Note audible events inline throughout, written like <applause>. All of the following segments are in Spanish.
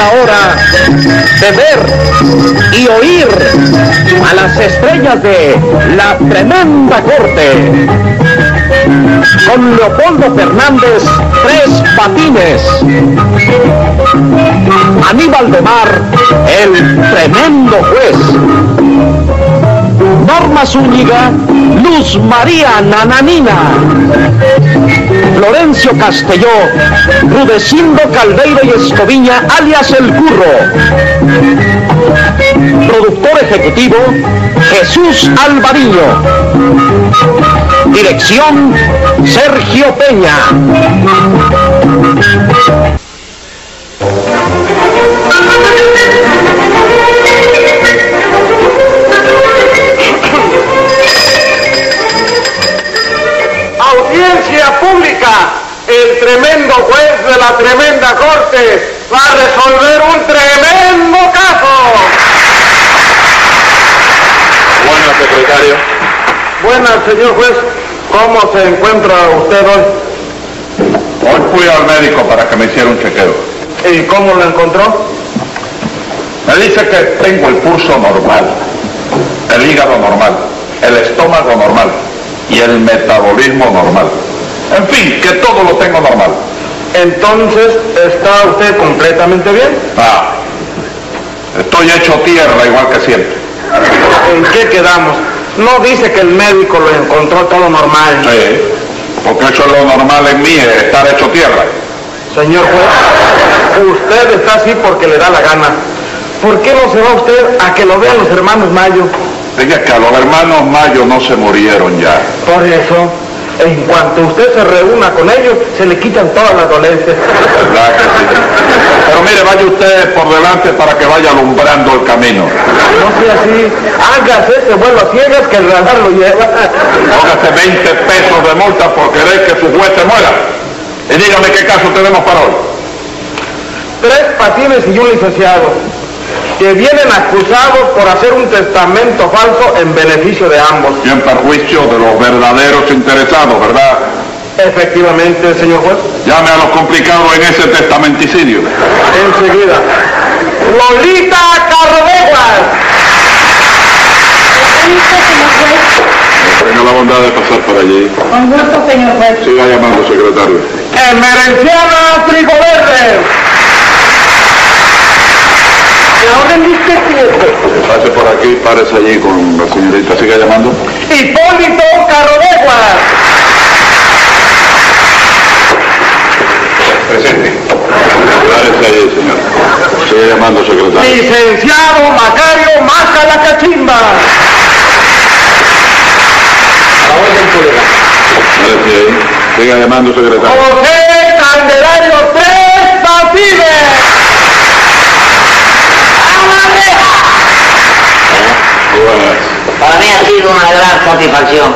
la hora de ver y oír a las estrellas de la tremenda corte. Con Leopoldo Fernández, tres patines. Aníbal de Mar, el tremendo juez. Norma Zúñiga, Luz María Nananina. Florencio Castelló, Rudecindo Caldeiro y Escoviña, alias El Curro. Productor ejecutivo, Jesús Alvariño. Dirección, Sergio Peña. Señor juez. ¿Cómo se encuentra usted hoy? Hoy fui al médico para que me hiciera un chequeo. ¿Y cómo lo encontró? Me dice que tengo el pulso normal, el hígado normal, el estómago normal y el metabolismo normal. En fin, que todo lo tengo normal. Entonces, ¿está usted completamente bien? Ah, estoy hecho tierra igual que siempre. ¿En qué quedamos? No dice que el médico lo encontró todo normal. Sí, porque eso es lo normal en mí, es estar hecho tierra. Señor juez, usted está así porque le da la gana. ¿Por qué no se va usted a que lo vean los hermanos Mayo? Diga que a los hermanos Mayo no se murieron ya. Por eso, en cuanto usted se reúna con ellos, se le quitan todas las dolencias. ¿Verdad que sí? Pero mire, vaya usted por delante para que vaya alumbrando el camino. No sea así, hágase ese vuelo a ciegas que el radar lo lleva. Póngase 20 pesos de multa por querer que su juez se muera. Y dígame qué caso tenemos para hoy. Tres patines y un licenciado que vienen acusados por hacer un testamento falso en beneficio de ambos. Y en perjuicio de los verdaderos interesados, ¿verdad? Efectivamente, señor juez. Llame a los complicados en ese testamenticidio. Enseguida. Lolita Carreguas. Tenga la bondad de pasar por allí. Con gusto, señor juez. Siga llamando, secretario. Emerenciana Trigo Verde. ¿La orden de usted, cliente? Pase por aquí, párese allí con la señorita. Siga llamando. Hipólito Carreguas. Presente. Párese allí, señor. Siga llamando, secretario. Licenciado Macario Maca la Cachimba. Párese ahí. Siga llamando, secretario. José Candelario Tres Patines. Buenas. Para mí ha sido una gran satisfacción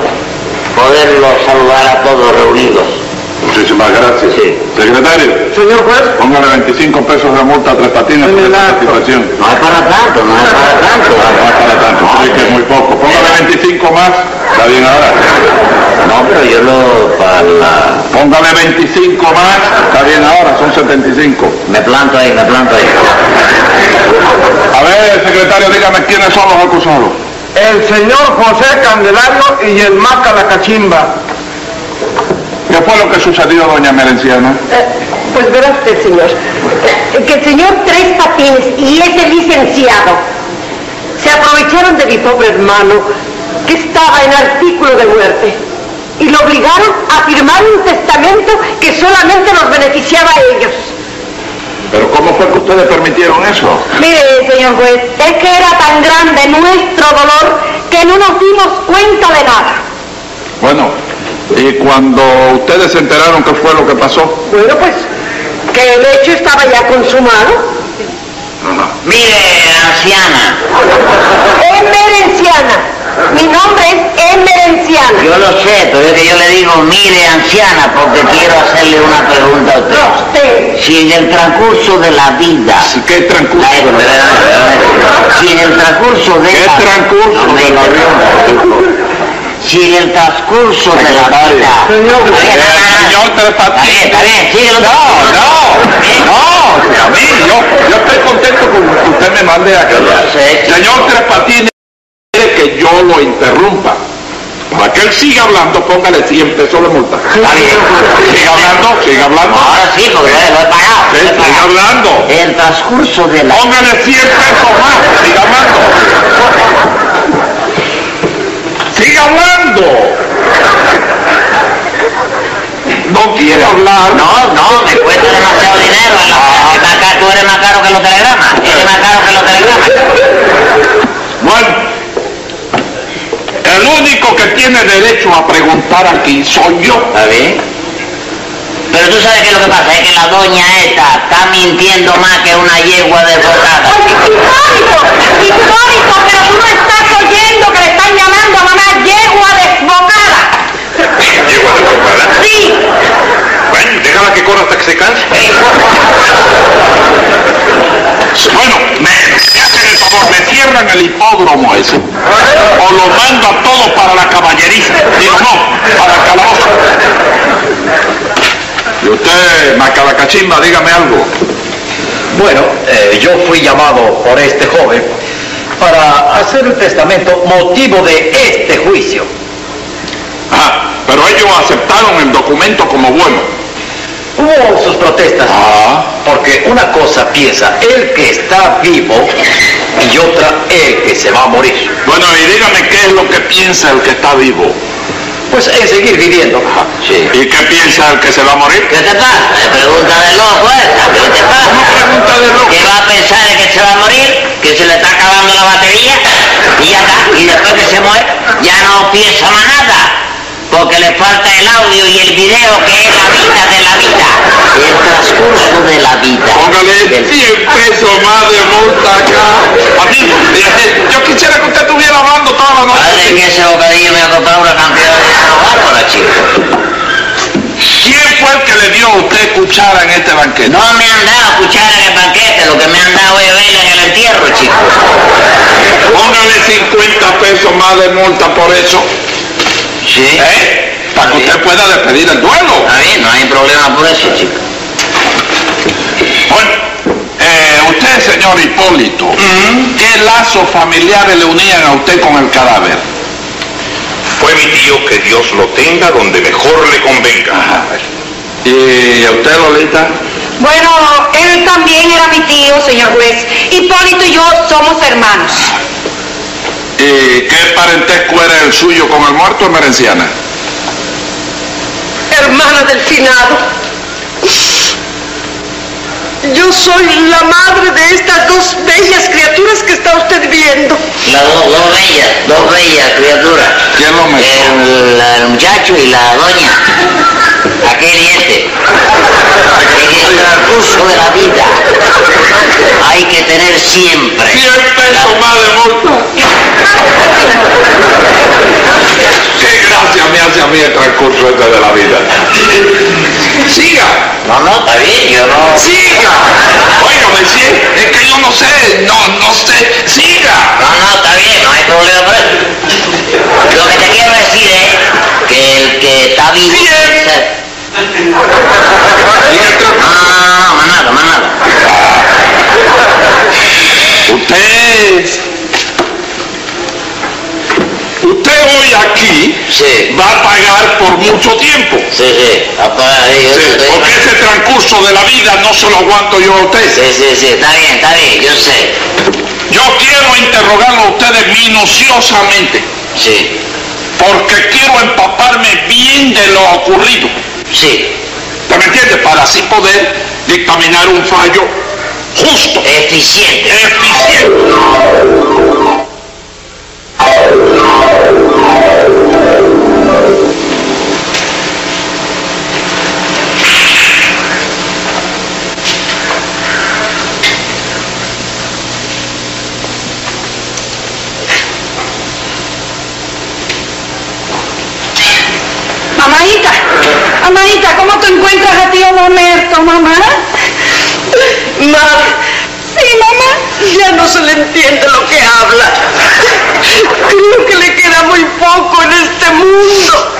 poderlos saludar a todos reunidos. Muchísimas gracias. Sí. Secretario, Señor juez, póngale 25 pesos de multa a tres patines por esta satisfacción. No es para tanto, no es para tanto. No es para tanto, sí que es muy poco. Póngale 25 más, está bien ahora. No, pero yo lo para la... Póngale 25 más, está bien ahora, son 75. Me planto ahí, me planto ahí. A ver, secretario, dígame quiénes son los acusados. el señor José Candelario y el Maca la Cachimba. ¿Qué fue lo que sucedió, doña Merenciana? Eh, pues verá usted, señor, eh, que el señor Tres Patines y ese licenciado se aprovecharon de mi pobre hermano, que estaba en artículo de muerte, y lo obligaron a firmar un testamento que solamente los beneficiaba a ellos. ¿Pero cómo fue que ustedes permitieron eso? Mire, señor juez, es que era tan grande nuestro dolor que no nos dimos cuenta de nada. Bueno, y cuando ustedes se enteraron qué fue lo que pasó, Bueno, pues, que el hecho estaba ya consumado. Mire, anciana, Emerenciana. Mi nombre es Emerenciana. yo lo sé, pero es que yo le digo, mire, anciana, porque quiero hacerle una pregunta a usted. Usted. Si en el transcurso de la vida... ¿qué transcurso? Si en el transcurso de ¿Qué la... transcurso No de la interrumpa. Si en el transcurso de la vida... Señor, señor Tres Está bien, está bien, síguelo. No, no, no. a mí, yo, yo estoy contento con que usted me mande a callar. Señor Tres Patines, quiere que yo lo interrumpa. Para que él siga hablando, póngale 100 pesos de multa. Está bien. Siga hablando, siga hablando. Ahora sí, porque lo he pagado. Sí, siga hablando. En el transcurso de la... Póngale 100 pesos más, siga hablando. Siga hablando. No quiere hablar. No, no, me cuesta demasiado dinero. Más caro- tú eres más caro que los telegramas. Eres más caro que los telegramas. Bueno, el único que tiene derecho a preguntar aquí soy yo. ¿Está bien? Pero tú sabes que lo que pasa es que la doña esta está mintiendo más que una yegua desbocada. Hipólito, Hipólito, pero tú no estás oyendo que le llamando a mamá yegua desbocada. Llego a preocupar. Sí, Bueno, déjala que corra hasta que se canse. Bueno, me, me hacen el favor, me cierran el hipódromo ese. O lo mando a todos para la caballeriza. Digo, no, para el calabozo. Y usted, Macalacachimba, dígame algo. Bueno, eh, yo fui llamado por este joven para hacer un testamento motivo de este juicio. Ah, pero ellos aceptaron el documento como bueno. Hubo sus protestas, Ah. porque una cosa piensa el que está vivo y otra el que se va a morir. Bueno, y dígame qué es lo que piensa el que está vivo. Pues en seguir viviendo. Sí. ¿Y qué piensa el que se va a morir? ¿Qué te pasa? Me pregunta de loco esta. ¿Qué te pasa? pregunta de loco? ¿Qué va a pensar de que se va a morir? ¿Que se le está acabando la batería? Y ya está. Y después que se muere, ya no piensa más nada. Porque le falta el audio y el video que es la vida de la vida. El transcurso de la vida. Póngale Del- 100 pesos más de multa acá. A mí, eh, yo quisiera que usted estuviera hablando toda la Padre, noche. que ese bocadillo me ha costado una cantidad de dinero bárbara, chico. ¿Quién fue el que le dio a usted cuchara en este banquete? No me han dado cuchara en el banquete, lo que me han dado es vela en el entierro, chico. Póngale 50 pesos más de multa por eso, Sí. ¿eh? Para que usted pueda despedir el duelo. Está bien, no hay problema por eso, chico. Bueno, eh, usted, señor Hipólito, ¿qué lazos familiares le unían a usted con el cadáver? Fue mi tío que Dios lo tenga donde mejor le convenga. ¿Y a usted, Lolita? bueno, él también era mi tío, señor juez. Hipólito y yo somos hermanos. ¿Y qué parentesco era el suyo con el muerto en Merenciana? Hermana del finado. Yo soy la madre de estas dos bellas criaturas que está usted viendo. Las dos, dos bellas, dos bellas criaturas. ¿Quién lo metió? El, el muchacho y la doña. Aquel este. En el transcurso de la vida hay que tener siempre. 100 pesos más de multa. Qué gracia me hace a mí el transcurso este de la vida. Siga, No, no, está bien, yo no. siga. Si es, es que yo no sé, no, no sé. Siga. No, no, está bien, no hay problema por eso. Lo que te quiero decir es que el que está vivo. Bien. se- Y el tra- No, no, no, no, más nada, más nada. Usted, usted hoy aquí Sí. va a pagar por mucho tiempo. Sí, sí, yo Sí, estoy- porque ese transcurso de la vida no se lo aguanto yo a usted. Sí, sí, sí, está bien, está bien, yo sé. Yo quiero interrogarlo a ustedes minuciosamente, Sí, porque quiero empaparme bien de lo ocurrido. sí, ¿Usted me entiende? Para así poder dictaminar un fallo justo, eficiente. eficiente. Mamáita, mamáita, ¿cómo te encuentras a tío Mamerto, mamá? Ma, sí, mamá, ya no se le entiende lo que habla. Creo que le queda muy poco en este mundo.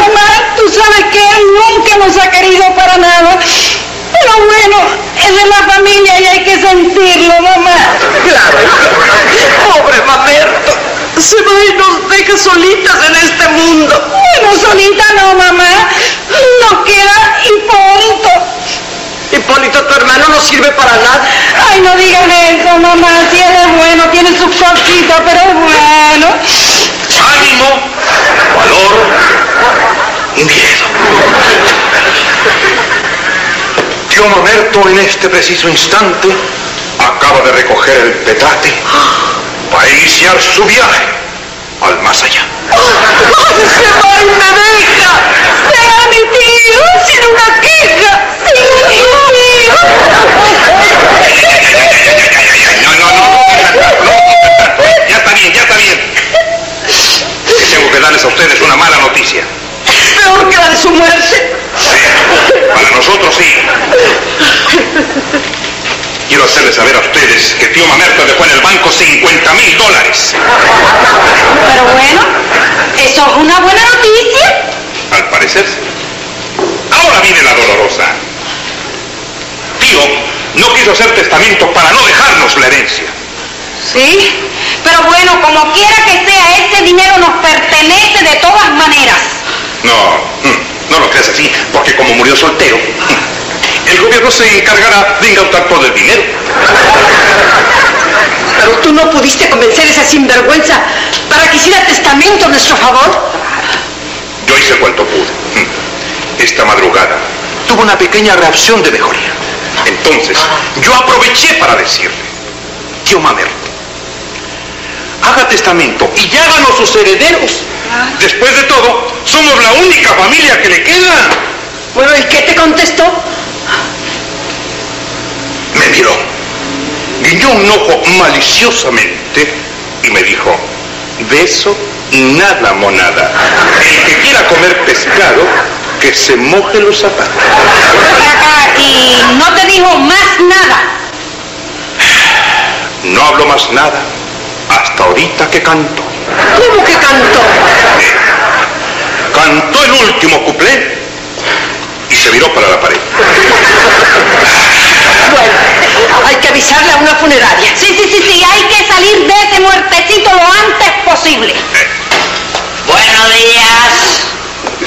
Mamá, tú sabes que él nunca nos ha querido para nada. Pero bueno, es de la familia y hay que sentirlo, mamá. Claro, pobre Mamerto. Se va y nos deja solitas en este mundo. Bueno, solita no, mamá. Nos queda Hipólito. Hipólito, tu hermano no sirve para nada. Ay, no digan eso, mamá. Si él es bueno, tiene sus cositas, pero es bueno. ánimo, valor y miedo. Tío Mamerto en este preciso instante acaba de recoger el petate para iniciar su viaje al más allá. ¡Se va y me deja! ¡Sea mi tío! ¡Sin una queja! ¡Sin mi tío! No, no, no, no, no, ya está bien, ya está bien. Tengo que darles a ustedes una mala noticia. Peor que la de su muerte. Para nosotros sí. Quiero hacerles que tío Mamerto dejó en el banco 50 mil dólares. Pero bueno, eso es una buena noticia. Al parecer. Ahora viene la dolorosa. Tío no quiso hacer testamento para no dejarnos la herencia. Sí, pero bueno, como quiera que sea, ese dinero nos pertenece de todas maneras. No, mm, no lo creas así, porque como murió soltero, mm, el gobierno se encargará de incautar todo el dinero. Pero tú no pudiste convencer a esa sinvergüenza para que hiciera testamento a nuestro favor. Yo hice cuanto pude. Esta madrugada tuve una pequeña reacción de mejoría. Entonces, yo aproveché para decirle, tío Mamerto, haga testamento y háganos sus herederos. Después de todo, somos la única familia que le queda. Bueno, ¿y qué te contestó? Me miró, guiñó un ojo maliciosamente y me dijo, de eso nada, monada. El que quiera comer pescado, que se moje los zapatos. Acá, y no te dijo más nada. No habló más nada hasta ahorita que cantó. ¿Cómo que cantó? Cantó el último cuplé y se viró para la pared. Bueno, hay que avisarle funeraria. Sí, sí, sí, sí, hay que salir de ese muertecito lo antes posible. Buenos días. <laughs>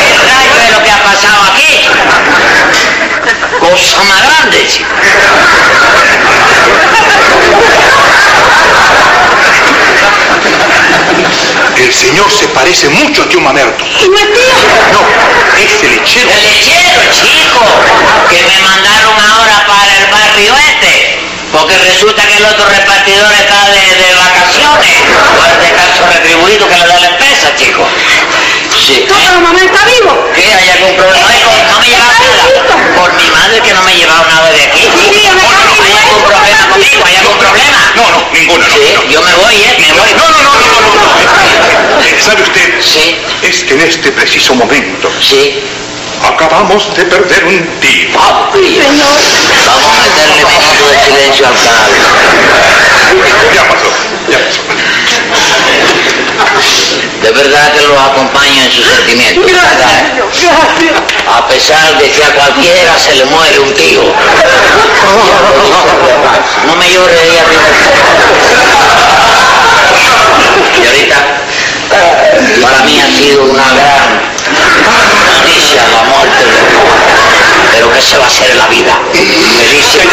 ¿Qué rayo es lo que ha pasado aquí? Cosa más grande, chico. El señor se parece mucho a tío Mamerto. ¿Y no es tío? No, el lechero. El lechero, chico, que me mandaron ahora para el barrio este. Porque resulta que el otro repartidor está de, de vacaciones. Por este caso retribuido que le da la empresa, chico. Sí. No, pero mamá está vivo. ¿Qué? ¿Hay algún problema? No me llevaba nada. Por mi madre que no me he llevado nada de aquí. Sí, me ¿Hay algún problema conmigo? ¿Hay algún problema? No, no, ninguna, no. Sí, no. yo me voy, ¿eh? Me voy. No, no, no, no, no, no, no. Eh, ¿Sabe usted? Sí, Es que en este preciso momento sí. acabamos de perder un tío. Papi. Vamos a meterle minuto de silencio al canal. Ya pasó, ya pasó. De verdad que los acompaño en sus sentimientos. ¿eh? Gracias. A pesar de que a cualquiera se le muere un tío. No me llore ahí arriba. Señorita, para mí ha sido una gran noticia la muerte de... Pero ¿qué se va a hacer en la vida? Me dice...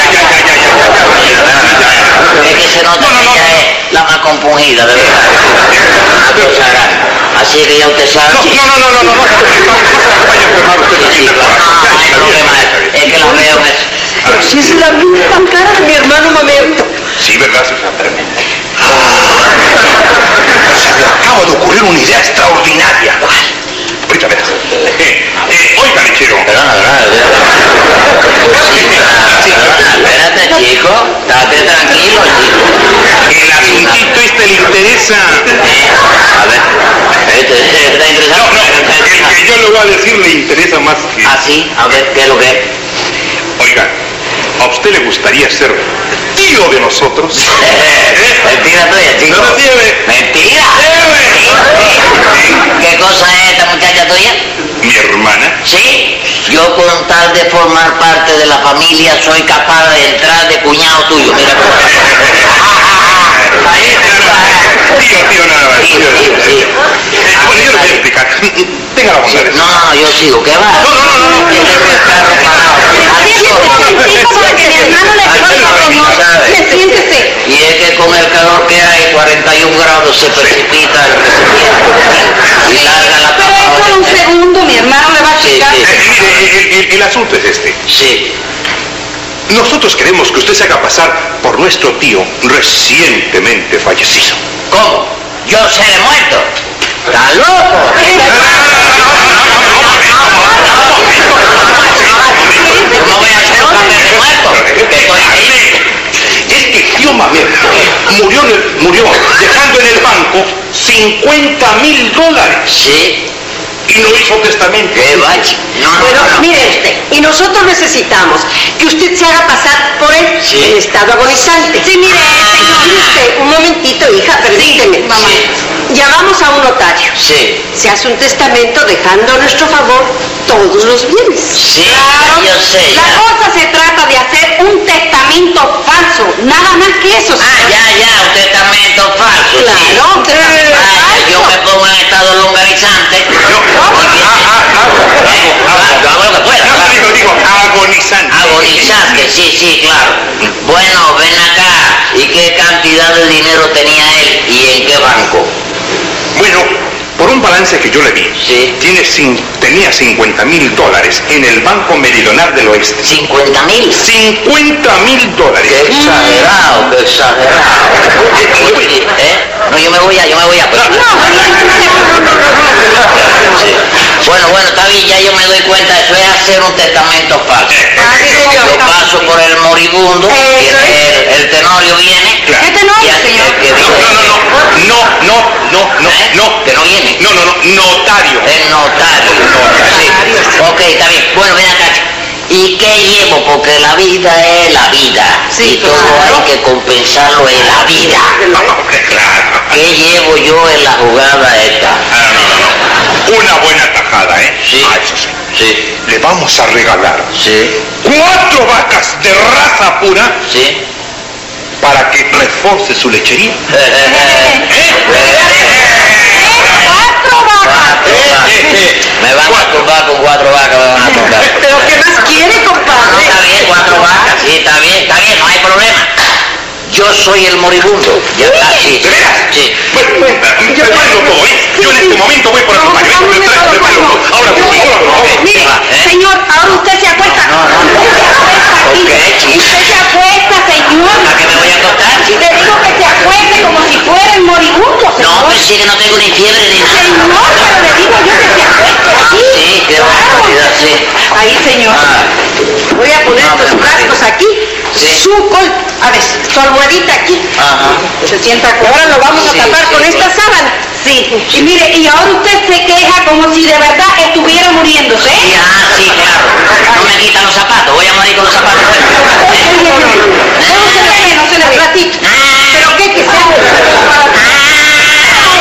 Es que se nota No, no, que ella es la más compungida, de verdad. Así que ya usted sabe... No, no, no, no, no, hay problema. Es que la veo que... Si es la misma cara de mi hermano Mamerto. Sí, ¿verdad, Susana? Se me acaba de ocurrir una idea extraordinaria. Ahorita verás. Eh, eh, oiga, lechero. Perdona. Espérate, chico. Estate tranquilo, chico. El asuntito este le interesa. Eh, A ver. Este, este está No, interesante. no, el que yo le voy a decir le interesa más que... Ah, sí. A ver, ¿qué es lo que es? Oiga, ¿a usted le gustaría ser testigo de nosotros. <laughs> Mentira tuya, chico. No mentira. Mentira. ¿Qué cosa es esta muchacha tuya? Mi hermana. Sí. Yo con tal de formar parte de la familia soy capaz de entrar de cuñado tuyo. Mira cómo. <laughs> Ahí Tío, tío, nada más. Sí, sí, sí. Bueno, yo lo voy a explicar. Tenga la bondad. No, no, yo sigo. ¿Qué va? No, no. no. Y es que con el calor que hay, 41 grados, se precipita el recibimiento. Y larga la Pero es por un segundo, mi hermano le va a explicar. Eh, el asunto es este. Sí. Nosotros queremos que usted se haga pasar por nuestro tío recientemente fallecido. ¿Cómo? Yo seré muerto. ¿Está loco? ¿Cómo voy a hacer un papel de muerto? Que estoy ahí. Es que tío Mamerto murió, en el- murió dejando en el banco 50 mil dólares Sí. Y no hizo testamento. ¿Qué vaya? No, no, Bueno, no, no. mire usted, y nosotros necesitamos que usted se haga pasar por él Sí. en estado agonizante. Sí, mire, señor, mire usted, un momentito, hija, permíteme. mamá. Llamamos a un notario. Sí. Se hace un testamento dejando a nuestro favor todos los bienes. Sí, Claro. yo sé. La ya. cosa se trata de hacer un testamento falso, nada más que eso. Ah, ya, ya, un testamento falso. sí. Claro, un que yo le vi, Sí. tiene cin- tenía 50 mil dólares en el Banco Meridional del Oeste. ¿50 mil? 50 mil dólares. Qué exagerado, qué exagerado. ¿Eh? No, yo me voy a, yo me voy a. Sí. Bueno, bueno, está bien, ya yo me doy cuenta, eso es hacer un testamento falso. Ah, sí, señor. Yo paso por el moribundo, el, el tenorio viene. Claro. ¿Qué tenorio, y al- señor? el que No, viene- no, no, no, no, no, no, ¿Eh? no, Que no viene. no, no, no, notario. El notario. Sí. Ok, está bien. Bueno, ven acá. ¿Y qué llevo? Porque la vida es la vida. Sí, y todo claro. hay que compensarlo en la vida. <laughs> Claro. ¿Qué llevo yo en la jugada esta? Ah, no, no, no. Una buena tajada, ¿eh? Sí. Ah, eso sí. Sí, Le vamos a regalar sí, cuatro vacas de raza pura sí. para que reforce su lechería. <laughs> ¡Cuatro vacas! Me van a tumbar con cuatro vacas, me van a tumbar. <laughs> ¿Pero qué más quiere, No, compadre? está bien, cuatro vacas, sí, está bien, está bien, no hay problema. Yo soy el moribundo. Ya está, sí. ¿De veras? Sí. Bueno, todo, ¿eh? Yo en este momento voy por el vamos. Ahora voy, ahora voy. Mire, va, ¿eh? señor, ahora usted se acuesta. No, no, no. Usted se acuesta aquí. ¿Por qué, chico? Usted se acuesta, señor. ¿A qué me voy a acostar? Le digo que se acueste como si fuera el moribundo, No, señor. pues sí que no tengo ni fiebre ni nada. Señor, pero le digo yo que se acueste aquí. Sí, qué barbaridad, sí. Ahí, señor. Ah. Voy a poner No, estos pero frascos María. aquí. Sí. Su col... A ver, su almohadita aquí. Ajá. Se sienta Ahora lo vamos a Sí, tapar sí, con sí. esta sábana. Sí. Y mire, y ahora usted se queja como si de verdad estuviera muriéndose. ¿eh? Sí, ah, sí, claro. No me quitan los zapatos, voy a morir con los zapatos. No se le ve, no se le ve. Ratito. ¿Pero qué? Que sea...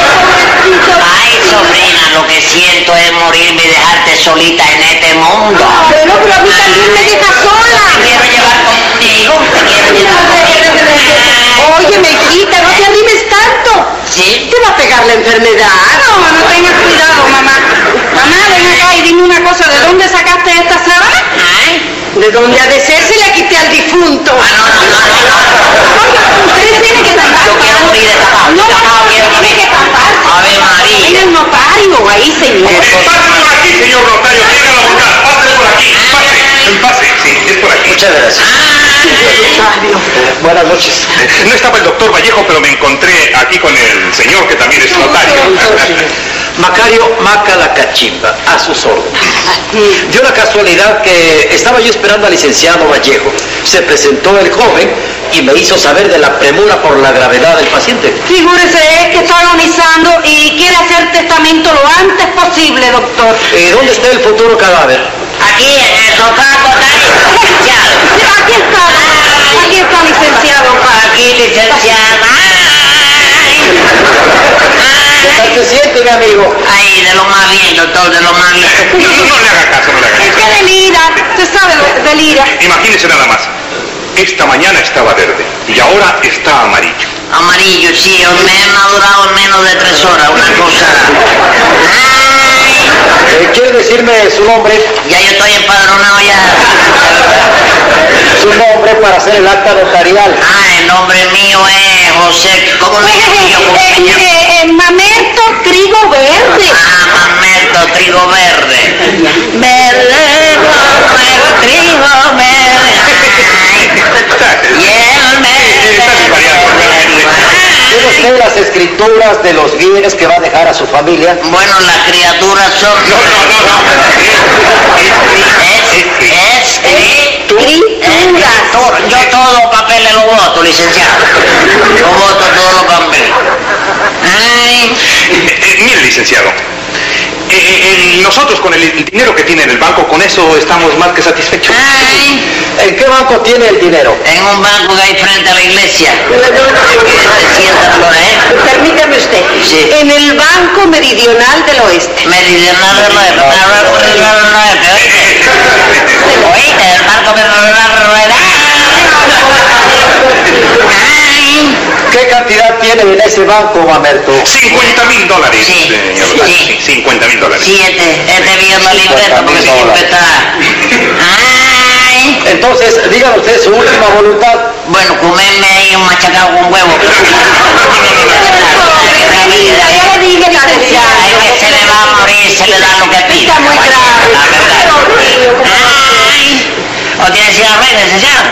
Ay, sobrina, lo que siento es morirme y dejarte solita en este mundo. Pero, pero a mí también me deja sola. quiero llevar conmigo, te quiero llevar. Oye, hijita, no te animes tanto. ¿Sí? Te va a pegar la enfermedad. No, no tengas cuidado, mamá. Mamá, ven acá y dime una cosa. ¿De dónde sacaste esta sábana? ¿De dónde ha de ser si la quité al difunto? Ah, no, no, no, no. Ustedes tienen que tapar. Yo quiero morir de tapado, No, no, tiene que tapar. Ave María. En el notario, ahí, señor. Pase por aquí, señor notario. Tenga la bondad. Pase por aquí. Pase. Pase. Sí, es por aquí. Muchas gracias. Buenas noches. No estaba el doctor Vallejo, pero me encontré aquí con el señor que también es notario. Macario Maca la Cachimba, a sus órdenes. Dio la casualidad que estaba yo esperando al licenciado Vallejo. Se presentó el joven y me hizo saber de la premura por la gravedad del paciente. Figúrese que está agonizando y quiere hacer testamento lo antes posible, doctor. Eh, ¿Dónde está el futuro cadáver? Aquí en el sofá botánico, licenciado. Aquí está, aquí está, licenciado. Aquí, licenciada. Ay. ¿Qué tal se siente, mi amigo? Ay, de lo más bien, doctor, de lo más bien. <laughs> No, no, no le haga caso, no le haga Es caso. que delira, usted sabe, delira. Imagínese nada más. Esta mañana estaba verde y ahora está amarillo. Amarillo, sí, me he madurado en menos de tres horas, una cosa. <laughs> Eh, ¿Quiere decirme su nombre? ya yo estoy empadronado ya. Su nombre para hacer el acta notarial. Ah, el nombre mío es José. ¿Cómo me llamo yo? ¿Cómo me llamo? Eh, Mamerto Trigo Verde. Ah, Mamerto Trigo Verde. ¿Tiene usted las escrituras de los bienes que va a dejar a su familia? Bueno, las criaturas son... No, no, no, no. Yo todos los papeles los voto, licenciado. Yo voto todos los papeles. Ay, Eh, eh, mire, licenciado. eh, eh, nosotros con el, el dinero que tiene en el banco, con eso estamos más que satisfechos. ay. ¿En qué banco tiene el dinero? En un banco que hay frente a la iglesia. Se sientan los, ¿eh? Permítame usted. Sí. En el Banco Meridional del Oeste. Meridional del oeste. Meridional del oeste, ¿oíste? El barco meridional del oeste. ¿Qué cantidad tiene en ese banco, Mamerto? 50 mil dólares, Sí, señor. sí. Sí, 50 mil dólares. Sí, este, este viendo el libreto porque siempre está. Ay. Entonces, díganos usted su última voluntad. Bueno, comerme ahí un machacado con huevo. <laughs> Tranquila, ya le dije, licenciada. Ay, que se le va a morir, se le da lo que pide. Está muy grave. ¿O tiene cigarrillo, licenciado? Eh,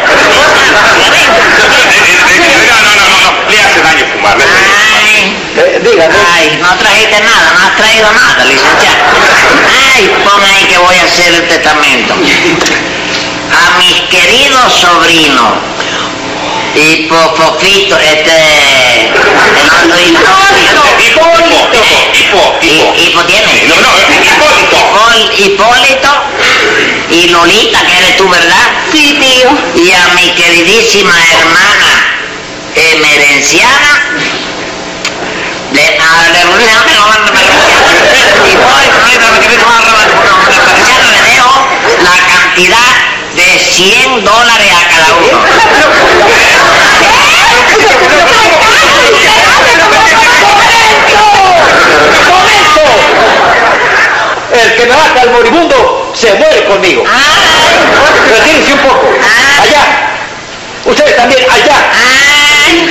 eh, No, no, no, no, no. Le hace daño fumar. Ay. Eh, dígame. Ay, no trajiste nada, no has traído nada, licenciado. Ay, pon ahí que voy a hacer el testamento. A mis queridos sobrinos, Hipofofito, este... El otro hijo. Hipo, hipo, hipo, hipo, hipo. Hi- Hipo tiene. No, no, Hipólito. Hipol- Hipólito y Lolita, que eres tú, ¿verdad? Sí, tío. Y a mi queridísima hermana emerenciana, de, a, de, le dejo la cantidad de 100 dólares a cada uno. <laughs> El que me baja al moribundo se muere conmigo. Ay, Retírese un poco. Allá. Ustedes también, allá. ay,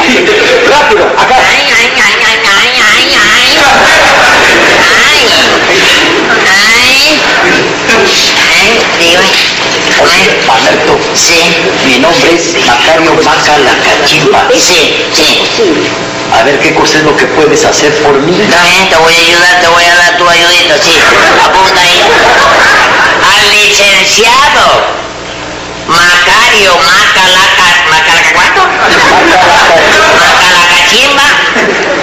Rápido, acá. ay, ay, ay, ay, ay, ay, ay. Ay, ay, ay, digo, Oye, Mamerto, sí, mi nombre es Macario Maca la Cachimba. sí, sí. A ver qué cosa es lo que puedes hacer por mí. Bien, te voy a ayudar, te voy a dar tu ayudita, sí. Apunta ahí. Al licenciado Macario Macalaca, Macalaca, ¿cuánto? <laughs> Macalacachimba, le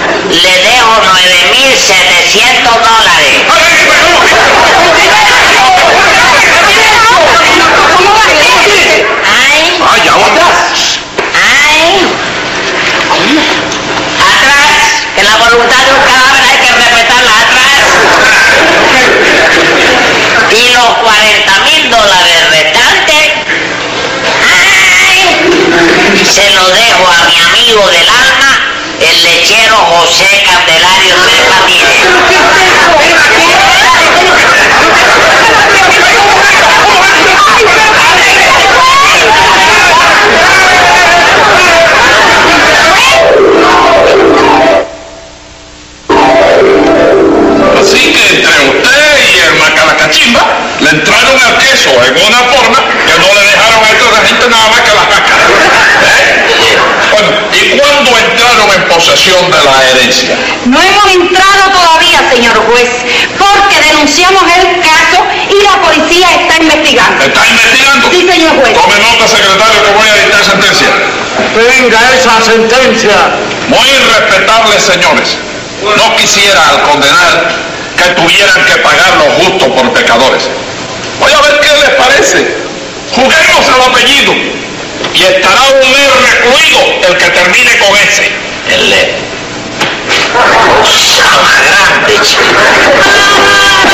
de la herencia? No hemos entrado todavía, señor juez, porque denunciamos el caso y la policía está investigando. ¿Está investigando? Sí, señor juez. Tome nota, secretario, que voy a dictar sentencia. Venga esa sentencia. Muy respetables señores, no quisiera al condenar que tuvieran que pagar lo justo por pecadores. Voy a ver qué les parece. Juguemos al apellido y estará un R recluido el que termine con ese. delle grandi città